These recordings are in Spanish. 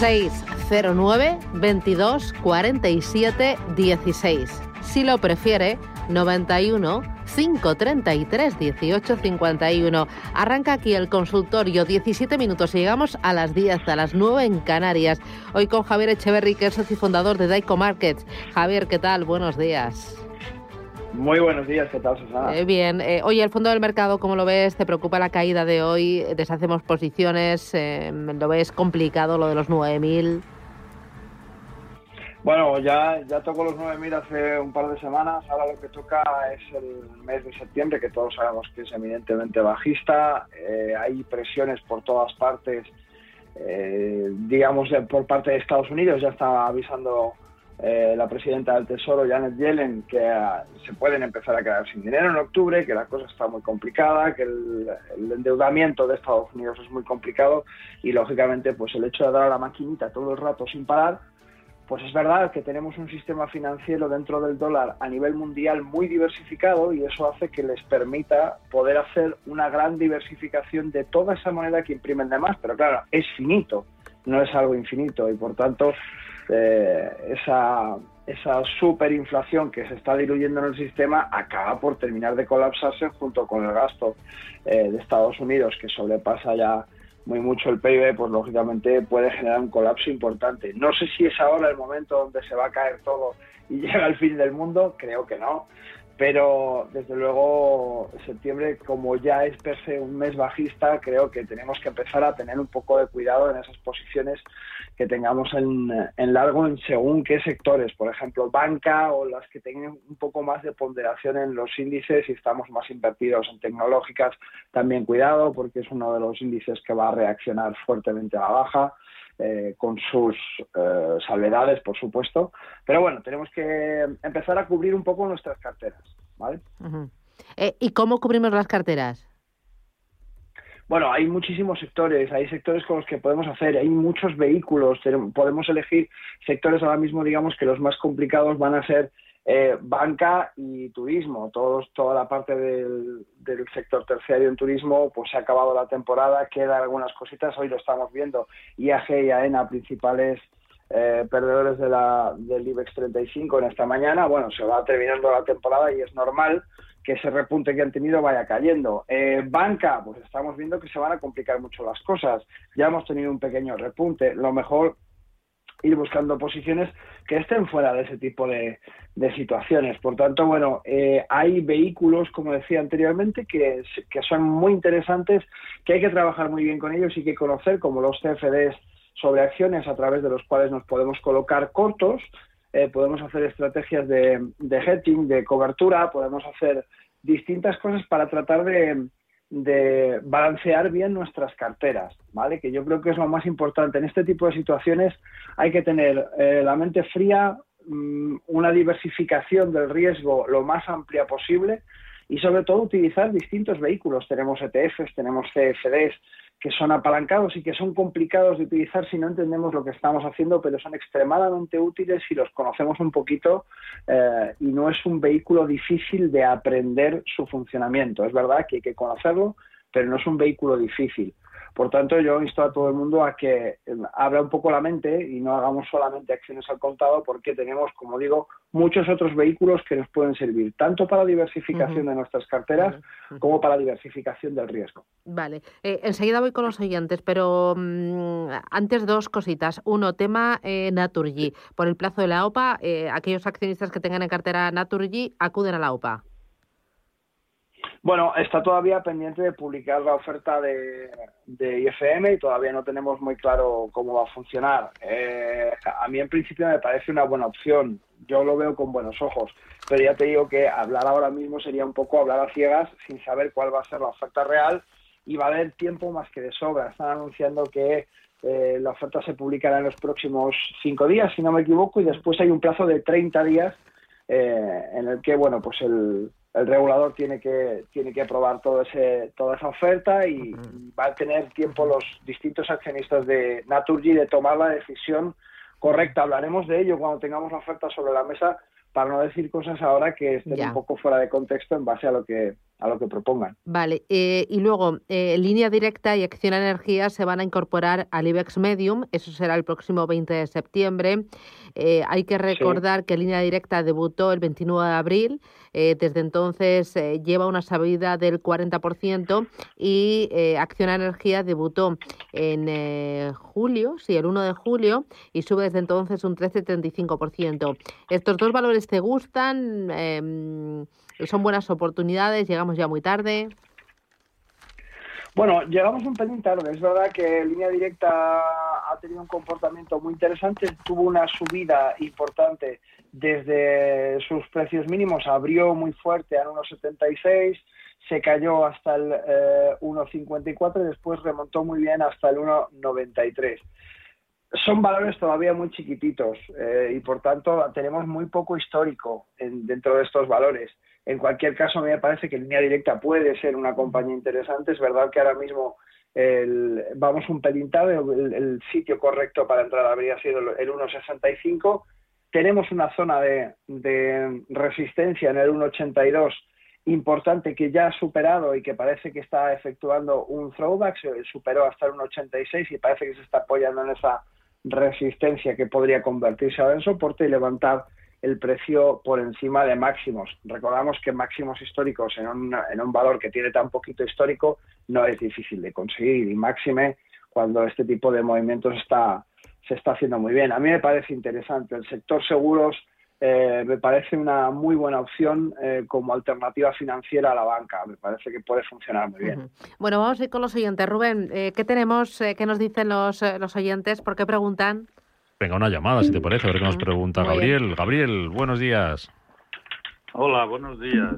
609 22 47 16. Si lo prefiere, 91 533 18 51. Arranca aquí el consultorio, 17 minutos y llegamos a las 10, a las 9 en Canarias. Hoy con Javier Echeverry, que es socio fundador de Daico Markets. Javier, ¿qué tal? Buenos días. Muy buenos días, ¿qué tal, Susana? Eh, bien. Eh, oye, el fondo del mercado, ¿cómo lo ves? ¿Te preocupa la caída de hoy? ¿Deshacemos posiciones? Eh, ¿Lo ves complicado lo de los 9.000? Bueno, ya, ya tocó los 9.000 hace un par de semanas. Ahora lo que toca es el mes de septiembre, que todos sabemos que es eminentemente bajista. hay presiones por todas partes, digamos, por parte de Estados Unidos. Ya está avisando eh, la presidenta del Tesoro, Janet Yellen, que ah, se pueden empezar a quedar sin dinero en octubre, que la cosa está muy complicada, que el, endeudamiento de Estados Unidos es muy complicado y, lógicamente, pues el hecho de dar a la maquinita todo el rato sin parar, pues es verdad que tenemos un sistema financiero dentro del dólar a nivel mundial muy diversificado y eso hace que les permita poder hacer una gran diversificación de toda esa moneda que imprimen de más, pero claro, es finito, no es algo infinito y por tanto eh, esa, esa superinflación que se está diluyendo en el sistema acaba por terminar de colapsarse junto con el gasto eh, de Estados Unidos que sobrepasa ya muy mucho el PIB, pues lógicamente puede generar un colapso importante. No sé si es ahora el momento donde se va a caer todo y llega el fin del mundo, creo que no, pero desde luego septiembre como ya es per se un mes bajista creo que tenemos que empezar a tener un poco de cuidado en esas posiciones que tengamos en, largo en según qué sectores. Por ejemplo banca o las que tengan un poco más de ponderación en los índices y estamos más invertidos en tecnológicas también cuidado porque es uno de los índices que va a reaccionar fuertemente a la baja eh, con sus eh, salvedades, por supuesto. Pero bueno, tenemos que empezar a cubrir un poco nuestras carteras, ¿vale? Eh, ¿Y cómo cubrimos las carteras? Bueno, hay muchísimos sectores, hay sectores con los que podemos hacer, hay muchos vehículos, podemos elegir sectores ahora mismo, digamos que los más complicados van a ser eh, banca y turismo, todos, toda la parte del, sector terciario en turismo, pues se ha acabado la temporada, quedan algunas cositas, hoy lo estamos viendo, IAG y AENA principales eh, perdedores de la, del IBEX 35 en esta mañana, bueno, se va terminando la temporada y es normal que ese repunte que han tenido vaya cayendo. Eh, banca, pues estamos viendo que se van a complicar mucho las cosas, ya hemos tenido un pequeño repunte, lo mejor ir buscando posiciones que estén fuera de ese tipo de, situaciones. Por tanto, bueno, eh, hay vehículos, como decía anteriormente, que, que son muy interesantes, que hay que trabajar muy bien con ellos y que conocer, como los CFDs sobre acciones a través de los cuales nos podemos colocar cortos, eh, podemos hacer estrategias de, de hedging, de cobertura, podemos hacer distintas cosas para tratar de, de balancear bien nuestras carteras, ¿vale? Que yo creo que es lo más importante. En este tipo de situaciones hay que tener eh, la mente fría, mm, una diversificación del riesgo lo más amplia posible y sobre todo utilizar distintos vehículos. Tenemos ETFs, tenemos CFDs, que son apalancados y que son complicados de utilizar si no entendemos lo que estamos haciendo, pero son extremadamente útiles si los conocemos un poquito eh, y no es un vehículo difícil de aprender su funcionamiento. Es verdad que hay que conocerlo, pero no es un vehículo difícil. Por tanto, yo insto a todo el mundo a que eh, abra un poco la mente y no hagamos solamente acciones al contado porque tenemos, como digo, muchos otros vehículos que nos pueden servir, tanto para diversificación de nuestras carteras como para diversificación del riesgo. Vale, eh, enseguida voy con los oyentes, pero mm, antes dos cositas. Uno, tema eh, Naturgy. Por el plazo de la OPA, eh, aquellos accionistas que tengan en cartera Naturgy acuden a la OPA. Bueno, está todavía pendiente de publicar la oferta de, IFM y todavía no tenemos muy claro cómo va a funcionar. Eh, a mí en principio me parece una buena opción. Yo lo veo con buenos ojos, pero ya te digo que hablar ahora mismo sería un poco hablar a ciegas sin saber cuál va a ser la oferta real y va a haber tiempo más que de sobra. Están anunciando que eh, la oferta se publicará en los próximos cinco días, si no me equivoco, y después hay un plazo de 30 días eh, en el que, bueno, pues el, el regulador tiene que tiene que aprobar todo ese, toda esa oferta y va a tener tiempo los distintos accionistas de Naturgy de tomar la decisión correcta. Hablaremos de ello cuando tengamos la oferta sobre la mesa para no decir cosas ahora que estén un poco fuera de contexto en base a lo que a lo que propongan. Vale, eh, y luego, eh, Línea Directa y Acción Energía se van a incorporar al IBEX Medium, eso será el próximo 20 de septiembre. Eh, hay que recordar que Línea Directa debutó el 29 de abril, desde entonces lleva una subida del 40% y Acción Energía debutó en julio, sí, el 1 de julio, y sube desde entonces un 13,35%. ¿Estos dos valores te gustan? Son buenas oportunidades, llegamos ya muy tarde. Bueno, llegamos un pelín tarde. Es verdad que Línea Directa ha tenido un comportamiento muy interesante. Tuvo una subida importante desde sus precios mínimos. Abrió muy fuerte a 1,76, se cayó hasta el 1,54 eh, y después remontó muy bien hasta el 1,93 son valores todavía muy chiquititos eh, y por tanto tenemos muy poco histórico dentro de estos valores. En cualquier caso, a mí me parece que Línea Directa puede ser una compañía interesante. Es verdad que ahora mismo vamos un pelín tarde, el, sitio correcto para entrar habría sido el 1,65. Tenemos una zona de, de resistencia en el 1,82 importante que ya ha superado y que parece que está efectuando un throwback, se superó hasta el 1,86 y parece que se está apoyando en esa resistencia que podría convertirse ahora en soporte y levantar el precio por encima de máximos. Recordamos que máximos históricos en un, en un valor que tiene tan poquito histórico no es difícil de conseguir y máxime cuando este tipo de movimientos está, se está haciendo muy bien. A mí me parece interesante. El sector seguros eh, me parece una muy buena opción eh, como alternativa financiera a la banca. Me parece que puede funcionar muy bien. Bueno, vamos a ir con los oyentes. Rubén, eh, ¿qué tenemos? ¿Qué nos dicen los, los oyentes? ¿Por qué preguntan? Venga, una llamada, si te parece, a ver qué nos pregunta Gabriel. Gabriel, buenos días. Hola, buenos días.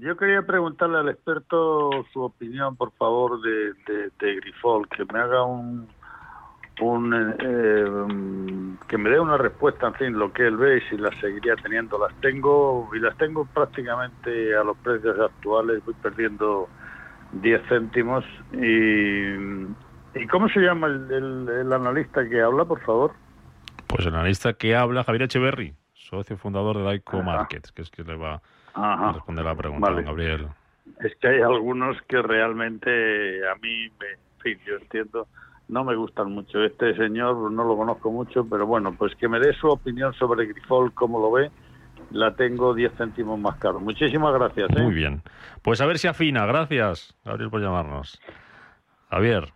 yo quería preguntarle al experto su opinión, por favor, de, de, de Grifol, que me haga un, un, eh, que me dé una respuesta, en fin, lo que él ve y si las seguiría teniendo. Las tengo y las tengo prácticamente a los precios actuales, voy perdiendo 10 céntimos. ¿Y, ¿y cómo se llama el, analista que habla, por favor? Pues el analista que habla, Javier Echeverry, socio fundador de Daico Markets, que es que le va a responder la pregunta, Gabriel. Es que hay algunos que realmente a mí, me, en fin, yo entiendo no me gustan mucho. Este señor no lo conozco mucho, pero bueno, pues que me dé su opinión sobre Grifol, cómo lo ve. La tengo 10 céntimos más caro. Muchísimas gracias. ¿eh? Muy bien. Pues a ver si afina. Gracias, Gabriel, por llamarnos. Javier.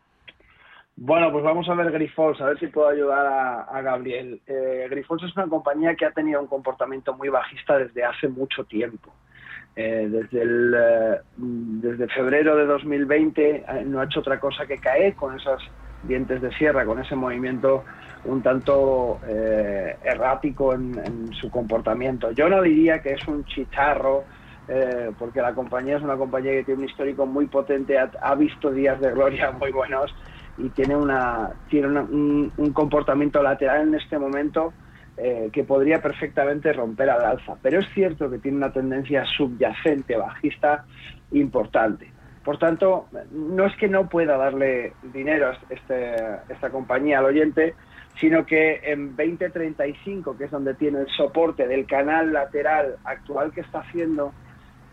Bueno, pues vamos a ver Grifols, a ver si puedo ayudar a, Gabriel. Eh, es una compañía que ha tenido un comportamiento muy bajista desde hace mucho tiempo. Eh, desde, el, eh, desde febrero de 2020 eh, no ha hecho otra cosa que caer con esas dientes de sierra, con ese movimiento un tanto eh, errático en, su comportamiento. Yo no diría que es un chicharro, porque la compañía es una compañía que tiene un histórico muy potente, ha, visto días de gloria muy buenos y tiene, una, tiene un, comportamiento lateral en este momento eh, que podría perfectamente romper al alza. Pero es cierto que tiene una tendencia subyacente, bajista, importante. Por tanto, no es que no pueda darle dinero a este, esta compañía al oyente, sino que en 2035, que es donde tiene el soporte del canal lateral actual que está haciendo,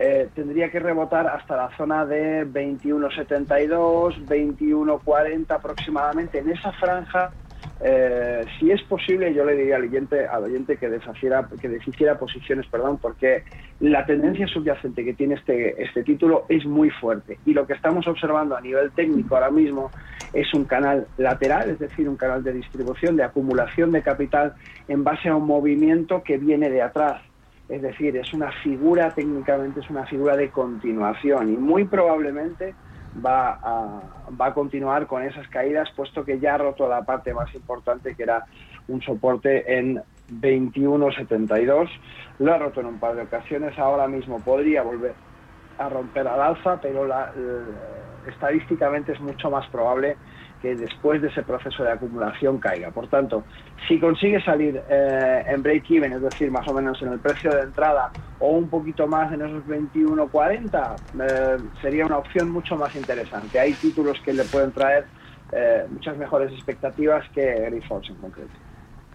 eh, tendría que rebotar hasta la zona de 21.72, 21.40 aproximadamente. En esa franja, eh, si es posible, yo le diría al oyente, al oyente que, deshaciera, que deshiciera posiciones, perdón, porque la tendencia subyacente que tiene este, este título es muy fuerte. Y lo que estamos observando a nivel técnico ahora mismo es un canal lateral, es decir, un canal de distribución, de acumulación de capital en base a un movimiento que viene de atrás es decir, es una figura, técnicamente es una figura de continuación y muy probablemente va a, va a continuar con esas caídas, puesto que ya ha roto la parte más importante, que era un soporte en 21.72. Lo ha roto en un par de ocasiones, ahora mismo podría volver a romper al alza, pero la, estadísticamente es mucho más probable que después de ese proceso de acumulación caiga. Por tanto, si consigue salir eh, en break-even, es decir, más o menos en el precio de entrada o un poquito más en esos 21.40, eh, sería una opción mucho más interesante. Hay títulos que le pueden traer eh, muchas mejores expectativas que Grifols en concreto.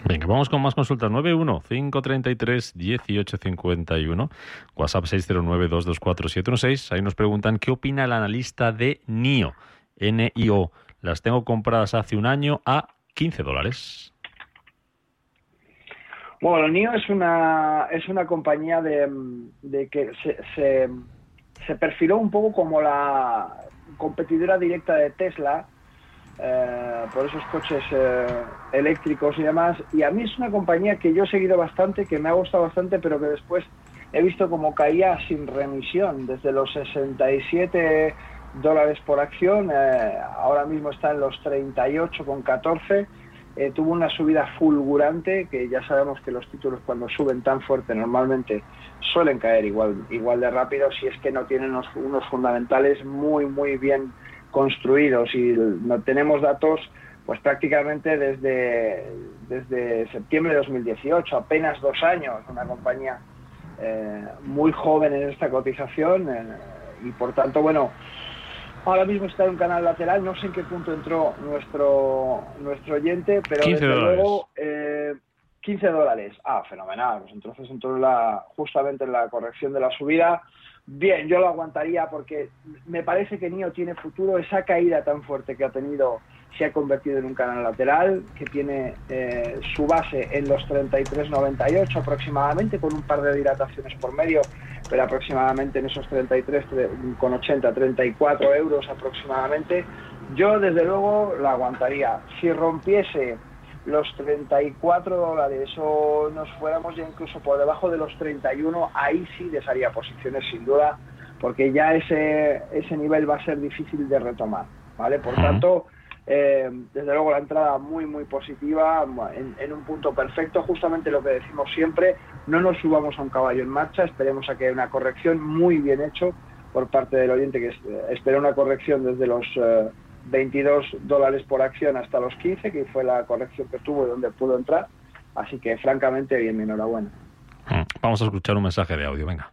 Venga, vamos con más consultas. 91-533-1851, WhatsApp 609-224-716. Ahí nos preguntan qué opina el analista de NIO, NIO. Las tengo compradas hace un año a 15 dólares. Bueno, NIO es una, es una compañía de, que se, se, perfiló un poco como la competidora directa de Tesla eh, por esos coches eh, eléctricos y demás. Y a mí es una compañía que yo he seguido bastante, que me ha gustado bastante, pero que después he visto como caía sin remisión desde los 67 dólares por acción, eh, ahora mismo está en los 38 con 14. Eh, tuvo una subida fulgurante, que ya sabemos que los títulos cuando suben tan fuerte normalmente suelen caer igual, igual de rápido si es que no tienen unos, fundamentales muy, muy bien construidos y no tenemos datos pues prácticamente desde, desde septiembre de 2018, apenas dos años, una compañía eh, muy joven en esta cotización y por tanto, bueno, Ahora mismo está en un canal lateral, no sé en qué punto entró nuestro nuestro oyente, pero desde luego eh, 15 dólares. Ah, fenomenal. Pues entonces entró la, justamente en la corrección de la subida. Bien, yo lo aguantaría porque me parece que NIO tiene futuro. Esa caída tan fuerte que ha tenido se ha convertido en un canal lateral que tiene eh, su base en los 33.98 aproximadamente, con un par de dilataciones por medio, pero aproximadamente en esos 33 con 80, 34 euros aproximadamente. Yo desde luego la aguantaría. Si rompiese los 34 dólares o nos fuéramos ya incluso por debajo de los 31, ahí sí desharía posiciones sin duda, porque ya ese, ese nivel va a ser difícil de retomar. ¿vale? Por tanto, eh, desde luego la entrada muy muy positiva, en, un punto perfecto, justamente lo que decimos siempre, no nos subamos a un caballo en marcha, esperemos a que haya una corrección muy bien hecho por parte del oyente que espera una corrección desde los 22 eh, dólares por acción hasta los 15, que fue la corrección que tuvo y donde pudo entrar, así que francamente bien, enhorabuena. Mm, vamos a escuchar un mensaje de audio, venga.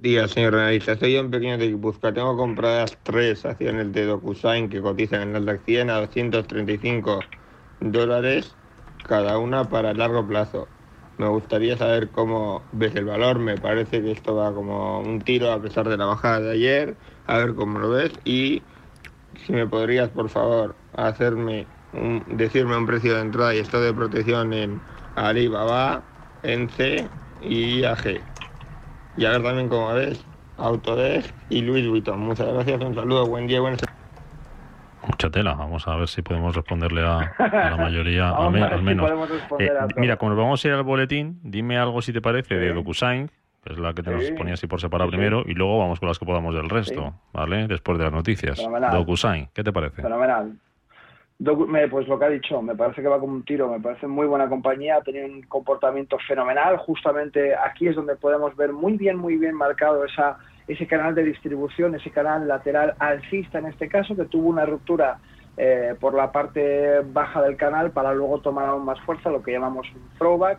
Día, señor analista. Soy un pequeño de Guipúzcoa. Tengo compradas tres acciones de DocuSign que cotizan en Nasdaq 100 a 235 dólares cada una para largo plazo. Me gustaría saber cómo ves el valor. Me parece que esto va como un tiro a pesar de la bajada de ayer. A ver cómo lo ves. Y si me podrías, por favor, hacerme decirme un precio de entrada y esto de protección en Alibaba, en C y AG y a ver también cómo ves Autodesk y Luis Vuitton. Muchas gracias, un saludo, buen día, buenas Mucha tela, vamos a ver si podemos responderle a, la mayoría, al, menos. Eh, mira, como vamos a ir al boletín, dime algo si te parece de DocuSign, que es la que te nos ponía así por separado primero, y luego vamos con las que podamos del resto, ¿vale? Después de las noticias. DocuSign, ¿qué te parece? Fenomenal pues lo que ha dicho, me parece que va como un tiro, me parece muy buena compañía, ha tenido un comportamiento fenomenal, justamente aquí es donde podemos ver muy bien, muy bien marcado esa, ese canal de distribución, ese canal lateral alcista en este caso, que tuvo una ruptura eh, por la parte baja del canal para luego tomar aún más fuerza, lo que llamamos un throwback,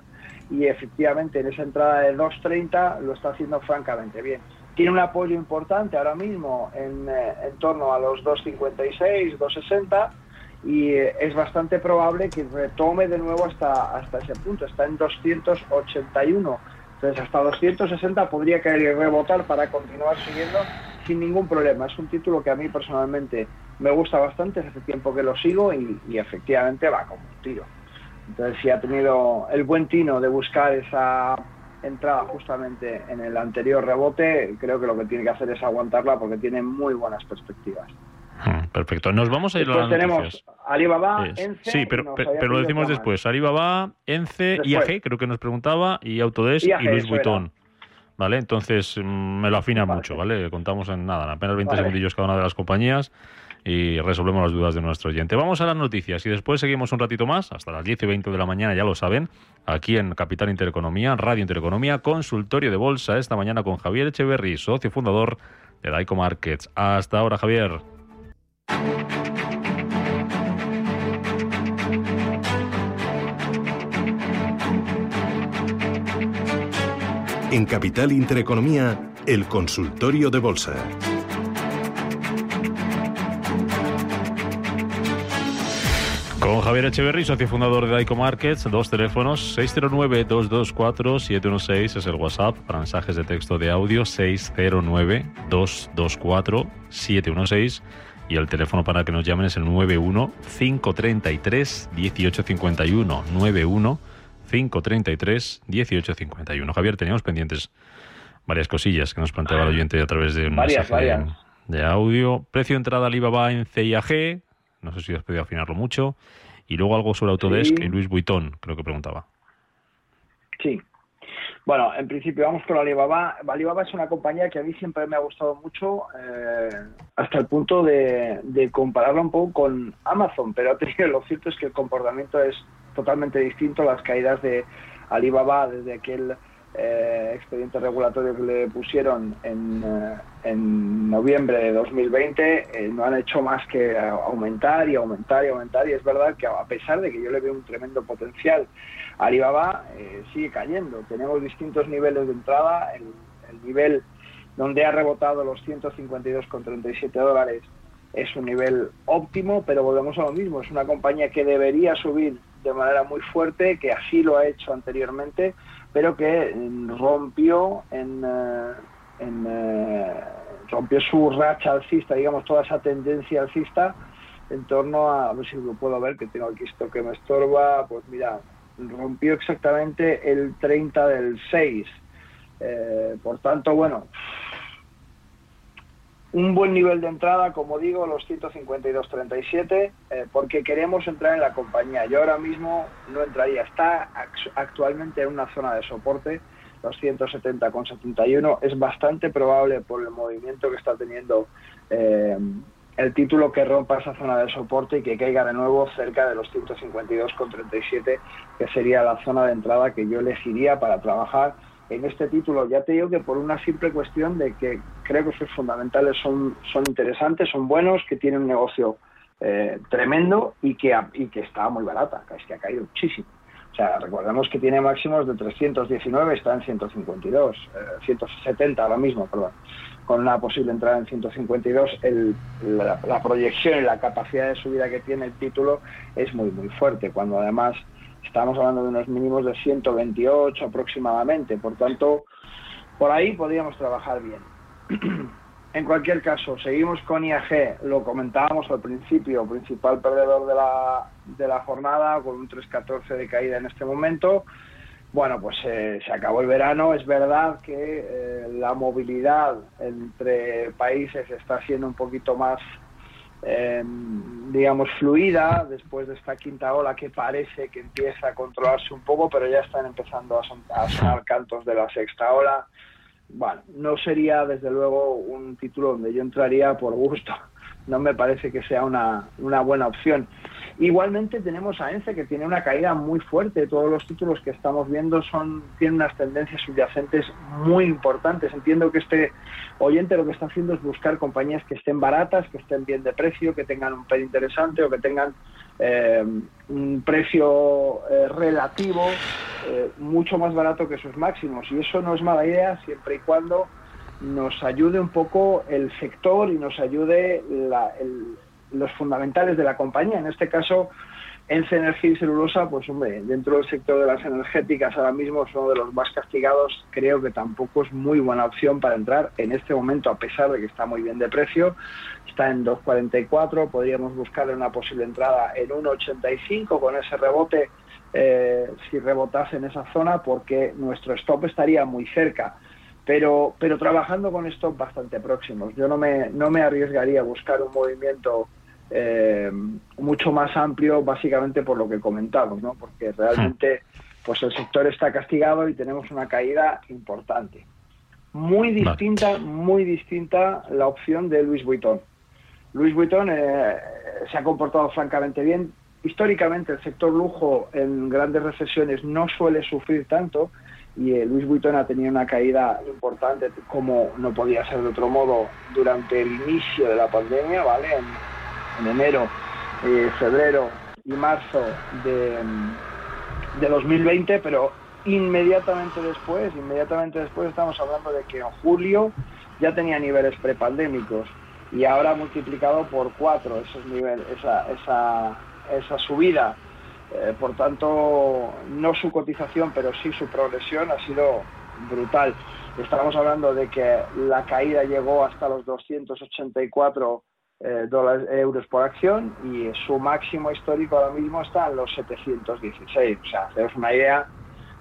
y efectivamente en esa entrada de 2.30 lo está haciendo francamente bien. Tiene un apoyo importante ahora mismo en, eh, en torno a los 2.56, 2.60, y eh, es bastante probable que retome de nuevo hasta, hasta ese punto. Está en 281 Entonces hasta 260 podría caer y rebotar para continuar siguiendo sin ningún problema. Es un título que a mí personalmente me gusta bastante, hace tiempo que lo sigo y, y efectivamente va como un tiro. Entonces si ha tenido el buen tino de buscar esa entrada justamente en el anterior rebote, creo que lo que tiene que hacer es aguantarla porque tiene muy buenas perspectivas. Hmm, perfecto. Nos vamos a ir a las tenemos Alibaba, Ence... Sí, pero, pero lo decimos después. Alibaba, Ence, IAG, creo que nos preguntaba, y Autodesk y Luis Vuitton. ¿Vale? Entonces mm, me lo afina mucho, ¿vale? Contamos en nada, en apenas 20 segundillos cada una de las compañías y resolvemos las dudas de nuestro oyente. Vamos a las noticias y después seguimos un ratito más, hasta las 10 y 20 de la mañana, ya lo saben, aquí en Capital Intereconomía, Radio Intereconomía, consultorio de bolsa, esta mañana con Javier Echeverry, socio fundador de Daico Markets. Hasta ahora, Javier. En Capital Intereconomía, el consultorio de bolsa. Con Javier Echeverry, socio fundador de Daico Markets, dos teléfonos, 609-224-716 es el WhatsApp, para mensajes de texto de audio, 609-224-716 y el teléfono para que nos llamen es el 91-533-1851, 91-533-1851. Javier, teníamos pendientes varias cosillas que nos planteaba el oyente a través de un mensaje de audio. Precio de entrada Alibaba en CIAG, no sé si has podido afinarlo mucho. Y luego algo sobre Autodesk y Luis Vuitton, creo que preguntaba. Sí. Bueno, en principio vamos con Alibaba. Alibaba es una compañía que a mí siempre me ha gustado mucho, eh, hasta el punto de, de, compararla un poco con Amazon, pero lo cierto es que el comportamiento es totalmente distinto. Las caídas de Alibaba desde aquel eh, expediente regulatorio que le pusieron en, eh, en noviembre de 2020 eh, no han hecho más que aumentar y aumentar y aumentar. Y es verdad que a pesar de que yo le veo un tremendo potencial Alibaba sigue cayendo. Tenemos distintos niveles de entrada. El, el nivel donde ha rebotado los 152,37 dólares es un nivel óptimo pero volvemos a lo mismo. Es una compañía que debería subir de manera muy fuerte que así lo ha hecho anteriormente pero que mm, rompió en, eh, eh, rompió su racha alcista, digamos, toda esa tendencia alcista en torno a, a ver si lo puedo ver, que tengo aquí esto que me estorba, pues mira, rompió exactamente el 30 del 6. Eh, por tanto, bueno, un buen nivel de entrada, como digo, los 152.37, eh, porque queremos entrar en la compañía. Yo ahora mismo no entraría, está actualmente en una zona de soporte, los 170,71. Es bastante probable por el movimiento que está teniendo eh, el título que rompa esa zona de soporte y que caiga de nuevo cerca de los 152,37, que sería la zona de entrada que yo elegiría para trabajar en este título. Ya te digo que por una simple cuestión de que creo que sus fundamentales son, son interesantes, son buenos, que tienen un negocio eh, tremendo y que, y que está muy barata, es que ha caído muchísimo. O sea, recordemos que tiene máximos de 319, está en 152, 170 ahora mismo, perdón. Con una posible entrada en 152, el, la, la proyección y la capacidad de subida que tiene el título es muy, muy fuerte, cuando además Estamos hablando de unos mínimos de 128 aproximadamente, por tanto, por ahí podríamos trabajar bien. en cualquier caso, seguimos con IAG, lo comentábamos al principio, principal perdedor de la, de la jornada, con un 3.14 de caída en este momento. Bueno, pues eh, se acabó el verano, es verdad que eh, la movilidad entre países está siendo un poquito más eh, digamos, fluida después de esta quinta ola que parece que empieza a controlarse un poco, pero ya están empezando a, sonar cantos de la sexta ola. Bueno, no sería desde luego un título donde yo entraría por gusto. No me parece que sea una, una buena opción. Igualmente tenemos a ENCE que tiene una caída muy fuerte. Todos los títulos que estamos viendo son tienen unas tendencias subyacentes muy importantes. Entiendo que este oyente lo que está haciendo es buscar compañías que estén baratas, que estén bien de precio, que tengan un PER interesante o que tengan eh, un precio eh, relativo eh, mucho más barato que sus máximos. Y eso no es mala idea siempre y cuando nos ayude un poco el sector y nos ayude la, el, los fundamentales de la compañía. En este caso, En energía y celulosa, pues hombre, dentro del sector de las energéticas ahora mismo es uno de los más castigados. Creo que tampoco es muy buena opción para entrar en este momento, a pesar de que está muy bien de precio. Está en 2.44, podríamos buscarle una posible entrada en 1.85 con ese rebote, eh, si rebotase en esa zona, porque nuestro stop estaría muy cerca. Pero, pero trabajando con stop bastante próximos. Yo no me, no me arriesgaría a buscar un movimiento eh, mucho más amplio, básicamente por lo que comentamos, ¿no? porque realmente pues el sector está castigado y tenemos una caída importante. Muy distinta, muy distinta la opción de Luis Vuitton. Luis Vuitton eh, se ha comportado francamente bien. Históricamente el sector lujo en grandes recesiones no suele sufrir tanto y eh, Luis Vuitton ha tenido una caída importante como no podía ser de otro modo durante el inicio de la pandemia, ¿vale? en enero, eh, febrero y marzo de, de 2020, pero inmediatamente después, inmediatamente después estamos hablando de que en julio ya tenía niveles prepandémicos y ahora multiplicado por cuatro esos niveles, esa, esa, esa subida. Eh, por tanto, no su cotización, pero sí su progresión ha sido brutal. Estamos hablando de que la caída llegó hasta los 284 eh, dólares, euros por acción y su máximo histórico ahora mismo está en los 716. O sea, haceros una idea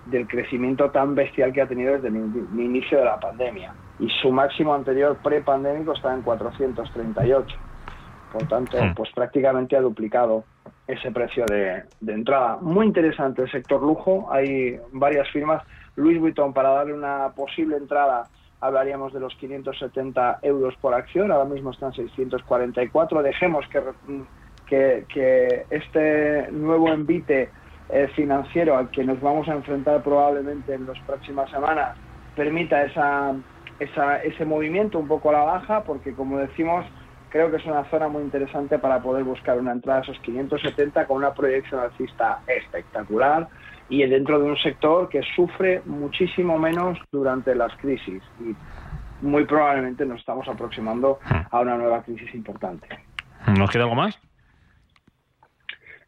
del crecimiento tan bestial que ha tenido desde el inicio de la pandemia. Y su máximo anterior prepandémico está en 438. Por tanto, hmm. pues prácticamente ha duplicado ese precio de, de, entrada. Muy interesante el sector lujo. Hay varias firmas. Louis Vuitton, para darle una posible entrada hablaríamos de los 570 euros por acción, ahora mismo están 644. Dejemos que, que, este nuevo envite eh, financiero al que nos vamos a enfrentar probablemente en las próximas semanas permita esa, esa, ese movimiento un poco a la baja, porque como decimos, creo que es una zona muy interesante para poder buscar una entrada a esos 570 con una proyección alcista espectacular y dentro de un sector que sufre muchísimo menos durante las crisis y muy probablemente nos estamos aproximando a una nueva crisis importante. ¿Nos queda algo más?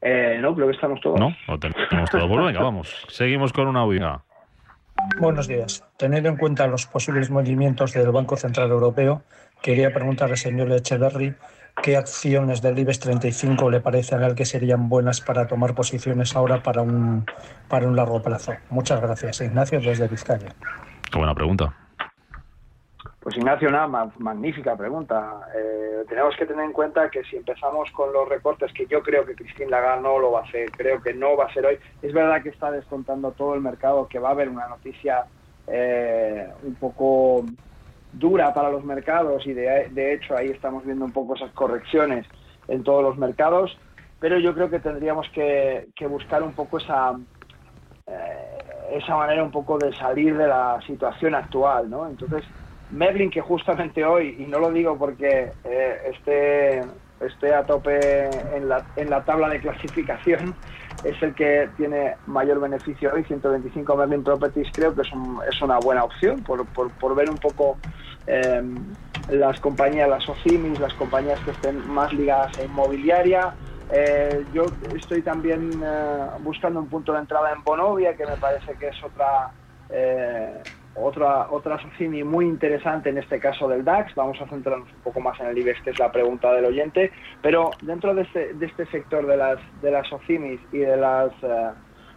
Eh, no, creo que estamos todos. No, lo tenemos todo. Bueno, venga, vamos. Seguimos con una huida. Buenos días. Teniendo en cuenta los posibles movimientos del Banco Central Europeo, quería preguntarle al señor Echeverry ¿Qué acciones del IBEX 35 le parecen al que serían buenas para tomar posiciones ahora para un, para un largo plazo? Muchas gracias, Ignacio, desde Vizcaya. Qué buena pregunta. Pues Ignacio, una magnífica pregunta. Eh, tenemos que tener en cuenta que si empezamos con los recortes, que yo creo que Christine Lagarde no lo va a hacer, creo que no va a ser hoy, es verdad que está descontando todo el mercado que va a haber una noticia eh, un poco dura para los mercados y de, hecho ahí estamos viendo un poco esas correcciones en todos los mercados, pero yo creo que tendríamos que, buscar un poco esa, eh, esa manera un poco de salir de la situación actual, ¿no? Entonces, Merlin, que justamente hoy, y no lo digo porque eh, esté, esté a tope en la, en la tabla de clasificación, es el que tiene mayor beneficio hoy, 125 Merlin Properties, creo que es, es una buena opción por, por, ver un poco eh, las compañías, las OCIMIS, las compañías que estén más ligadas a inmobiliaria. Eh, yo estoy también eh, buscando un punto de entrada en Bonovia, que me parece que es otra otra, otra SOCIMI muy interesante en este caso del DAX. Vamos a centrarnos un poco más en el IBEX, que es la pregunta del oyente. Pero dentro de este, de este sector de las, de las SOCIMIs y de las, eh,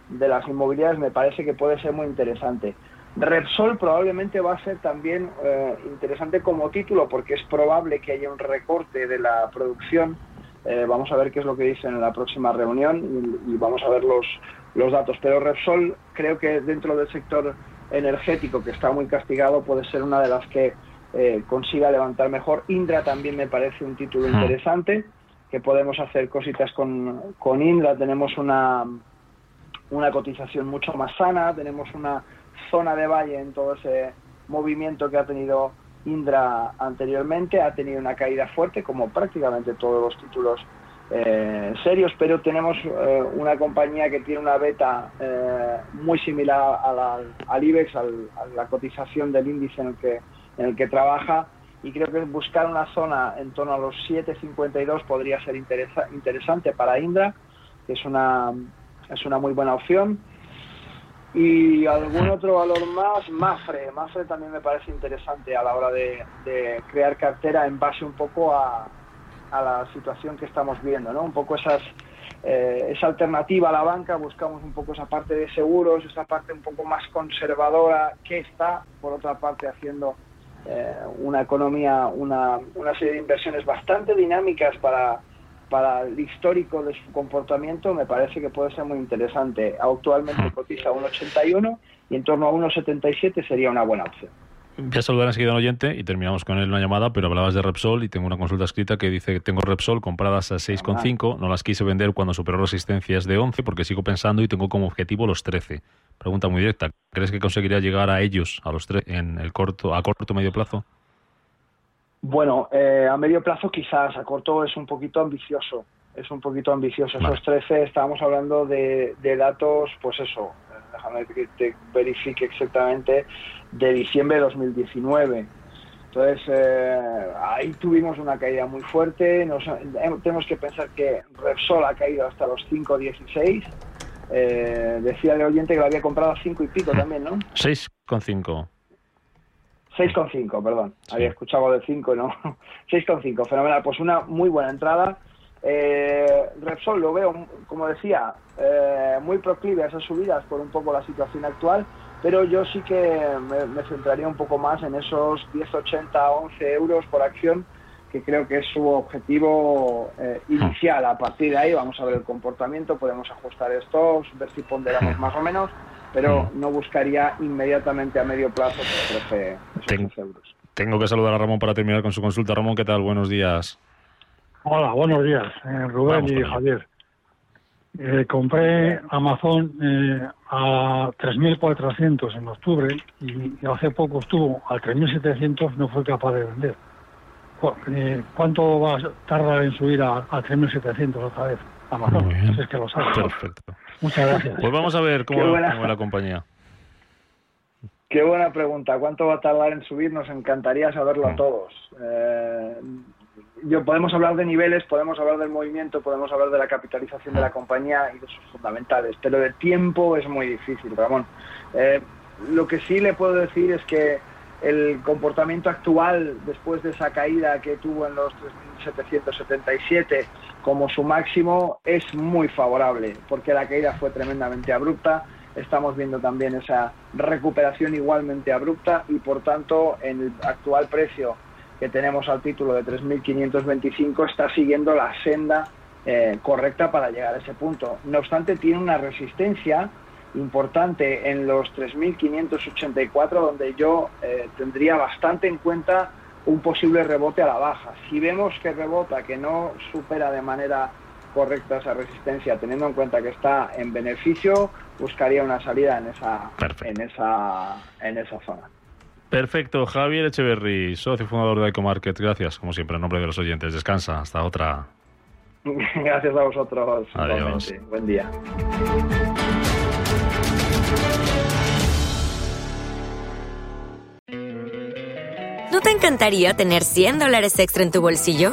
de las inmobiliarias me parece que puede ser muy interesante. Repsol probablemente va a ser también eh, interesante como título porque es probable que haya un recorte de la producción. Eh, vamos a ver qué es lo que dicen en la próxima reunión y, y vamos a ver los, los datos. Pero Repsol creo que dentro del sector energético que está muy castigado puede ser una de las que eh, consiga levantar mejor. Indra también me parece un título interesante, que podemos hacer cositas con, con Indra. Tenemos una, una cotización mucho más sana, tenemos una zona de valle en todo ese movimiento que ha tenido Indra anteriormente, ha tenido una caída fuerte, como prácticamente todos los títulos eh, serios, pero tenemos eh, una compañía que tiene una beta eh, muy similar al IBEX, a la cotización del índice en el que, en el que trabaja, y creo que buscar una zona en torno a los 7,52 podría ser interesante para Indra. que es una, es una muy buena opción. Y algún otro valor más, Mafre. Mafre también me parece interesante a la hora de, crear cartera en base un poco a, a, la situación que estamos viendo, ¿no? Un poco esas, eh, esa alternativa a la banca, buscamos un poco esa parte de seguros, esa parte un poco más conservadora que está, por otra parte, haciendo eh, una economía, una, una serie de inversiones bastante dinámicas para para el histórico de su comportamiento me parece que puede ser muy interesante. Actualmente cotiza 1,81 y en torno a 1,77 sería una buena opción. Voy a saludar enseguida al oyente y terminamos con él una llamada, pero hablabas de Repsol y tengo una consulta escrita que dice que tengo Repsol compradas a 6,5, no las quise vender cuando superó resistencias de 11 porque sigo pensando y tengo como objetivo los 13. Pregunta muy directa, ¿crees que conseguiría llegar a ellos a los en el corto a corto medio plazo? Bueno, eh, a medio plazo quizás, a corto es un poquito ambicioso, es un poquito ambicioso. Esos 13 estábamos hablando de, datos, pues eso, déjame que te verifique exactamente, de diciembre de 2019. Entonces, eh, ahí tuvimos una caída muy fuerte. Eh, tenemos que pensar que Repsol ha caído hasta los 5.16. Eh, decía el oyente que lo había comprado a 5 y pico también, ¿no? 6,5. 6,5, perdón. Había escuchado de 5 no. 6,5, fenomenal. Pues una muy buena entrada. Eh, Repsol lo veo, como decía, eh, muy proclive a esas subidas por un poco la situación actual, pero yo sí que me, centraría un poco más en esos 10,80, 11 euros por acción, que creo que es su objetivo eh, inicial. A partir de ahí vamos a ver el comportamiento, podemos ajustar estos, ver si ponderamos más o menos pero mm. no buscaría inmediatamente a medio plazo por 13, euros. Tengo que saludar a Ramón para terminar con su consulta. Ramón, ¿qué tal? Buenos días. Hola, buenos días, eh, Rubén y Javier. Eh, compré Amazon eh, a 3.400 en octubre y, hace poco estuvo a 3.700, no fue capaz de vender. ¿Cuánto va a tardar en subir a, a 3.700 otra vez Amazon? es que lo sabe. Perfecto. Muchas gracias. Pues vamos a ver cómo, va la compañía. Qué buena pregunta. ¿Cuánto va a tardar en subir? Nos encantaría saberlo a mm. todos. Eh, yo, podemos hablar de niveles, podemos hablar del movimiento, podemos hablar de la capitalización de la mm. compañía y de sus fundamentales, pero de tiempo es muy difícil, Ramón. Eh, lo que sí le puedo decir es que el comportamiento actual, después de esa caída que tuvo en los 3.777 como su máximo, es muy favorable, porque la caída fue tremendamente abrupta. Estamos viendo también esa recuperación igualmente abrupta y, por tanto, en el actual precio que tenemos al título de 3.525 está siguiendo la senda eh, correcta para llegar a ese punto. No obstante, tiene una resistencia importante en los 3.584, donde yo eh, tendría bastante en cuenta un posible rebote a la baja. Si vemos que rebota, que no supera de manera correcta esa resistencia, teniendo en cuenta que está en beneficio, buscaría una salida en esa, en esa, en esa zona. Perfecto. Javier Echeverry, socio fundador de EcoMarket. Gracias, como siempre, en nombre de los oyentes. Descansa. Hasta otra. Gracias a vosotros. Adiós. Buen día. ¿No te encantaría tener 100 dólares extra en tu bolsillo?